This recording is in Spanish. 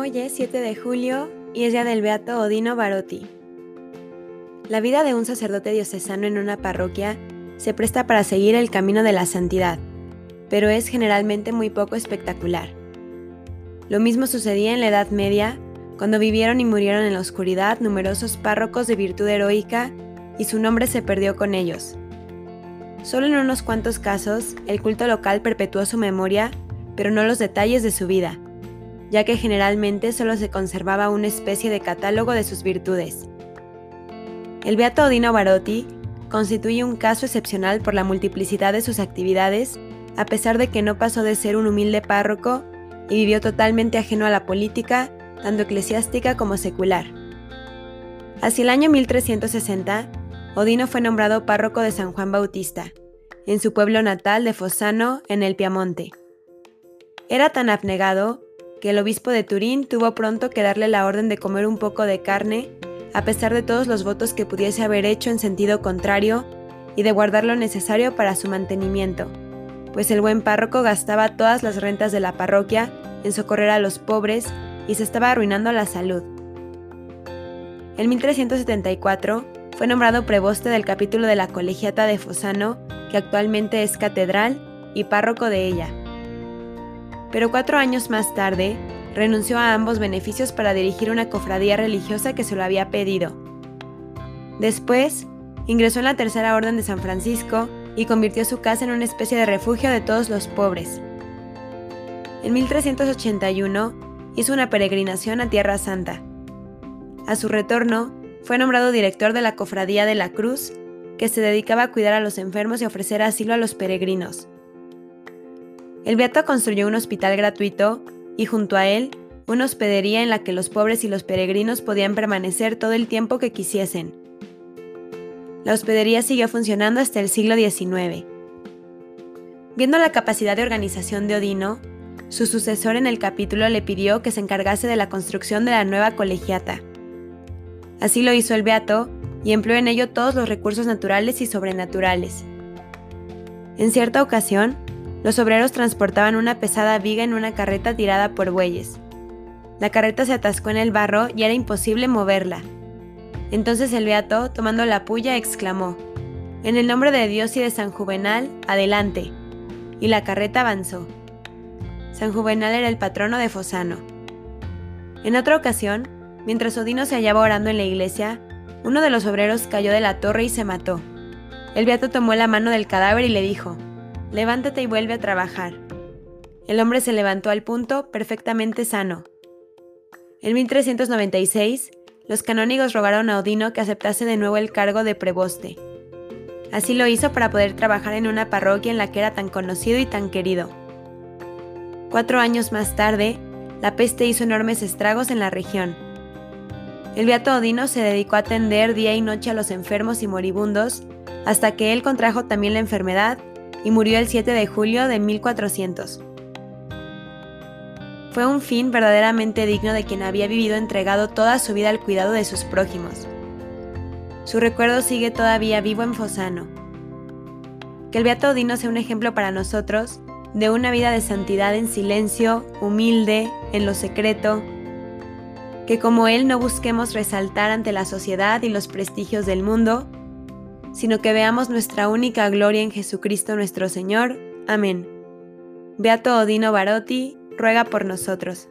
Hoy es 7 de julio y es día del Beato Odino Barotti. La vida de un sacerdote diocesano en una parroquia se presta para seguir el camino de la santidad, pero es generalmente muy poco espectacular. Lo mismo sucedía en la Edad Media, cuando vivieron y murieron en la oscuridad numerosos párrocos de virtud heroica y su nombre se perdió con ellos. Solo en unos cuantos casos, el culto local perpetuó su memoria, pero no los detalles de su vida ya que generalmente solo se conservaba una especie de catálogo de sus virtudes. El Beato Odino Barotti constituye un caso excepcional por la multiplicidad de sus actividades, a pesar de que no pasó de ser un humilde párroco y vivió totalmente ajeno a la política, tanto eclesiástica como secular. Hacia el año 1360, Odino fue nombrado párroco de San Juan Bautista, en su pueblo natal de Fossano, en el Piamonte. Era tan abnegado que el obispo de Turín tuvo pronto que darle la orden de comer un poco de carne, a pesar de todos los votos que pudiese haber hecho en sentido contrario, y de guardar lo necesario para su mantenimiento, pues el buen párroco gastaba todas las rentas de la parroquia en socorrer a los pobres y se estaba arruinando la salud. En 1374 fue nombrado preboste del capítulo de la colegiata de Fosano, que actualmente es catedral y párroco de ella pero cuatro años más tarde renunció a ambos beneficios para dirigir una cofradía religiosa que se lo había pedido. Después, ingresó en la Tercera Orden de San Francisco y convirtió su casa en una especie de refugio de todos los pobres. En 1381 hizo una peregrinación a Tierra Santa. A su retorno, fue nombrado director de la Cofradía de la Cruz, que se dedicaba a cuidar a los enfermos y ofrecer asilo a los peregrinos. El Beato construyó un hospital gratuito y junto a él una hospedería en la que los pobres y los peregrinos podían permanecer todo el tiempo que quisiesen. La hospedería siguió funcionando hasta el siglo XIX. Viendo la capacidad de organización de Odino, su sucesor en el capítulo le pidió que se encargase de la construcción de la nueva colegiata. Así lo hizo el Beato y empleó en ello todos los recursos naturales y sobrenaturales. En cierta ocasión, los obreros transportaban una pesada viga en una carreta tirada por bueyes. La carreta se atascó en el barro y era imposible moverla. Entonces el beato, tomando la puya, exclamó, En el nombre de Dios y de San Juvenal, adelante. Y la carreta avanzó. San Juvenal era el patrono de Fosano. En otra ocasión, mientras Odino se hallaba orando en la iglesia, uno de los obreros cayó de la torre y se mató. El beato tomó la mano del cadáver y le dijo, levántate y vuelve a trabajar. El hombre se levantó al punto, perfectamente sano. En 1396, los canónigos rogaron a Odino que aceptase de nuevo el cargo de preboste. Así lo hizo para poder trabajar en una parroquia en la que era tan conocido y tan querido. Cuatro años más tarde, la peste hizo enormes estragos en la región. El beato Odino se dedicó a atender día y noche a los enfermos y moribundos, hasta que él contrajo también la enfermedad y murió el 7 de julio de 1400. Fue un fin verdaderamente digno de quien había vivido entregado toda su vida al cuidado de sus prójimos. Su recuerdo sigue todavía vivo en Fosano. Que el Beato Odino sea un ejemplo para nosotros de una vida de santidad en silencio, humilde, en lo secreto, que como Él no busquemos resaltar ante la sociedad y los prestigios del mundo, sino que veamos nuestra única gloria en Jesucristo nuestro Señor. Amén. Beato Odino Barotti, ruega por nosotros.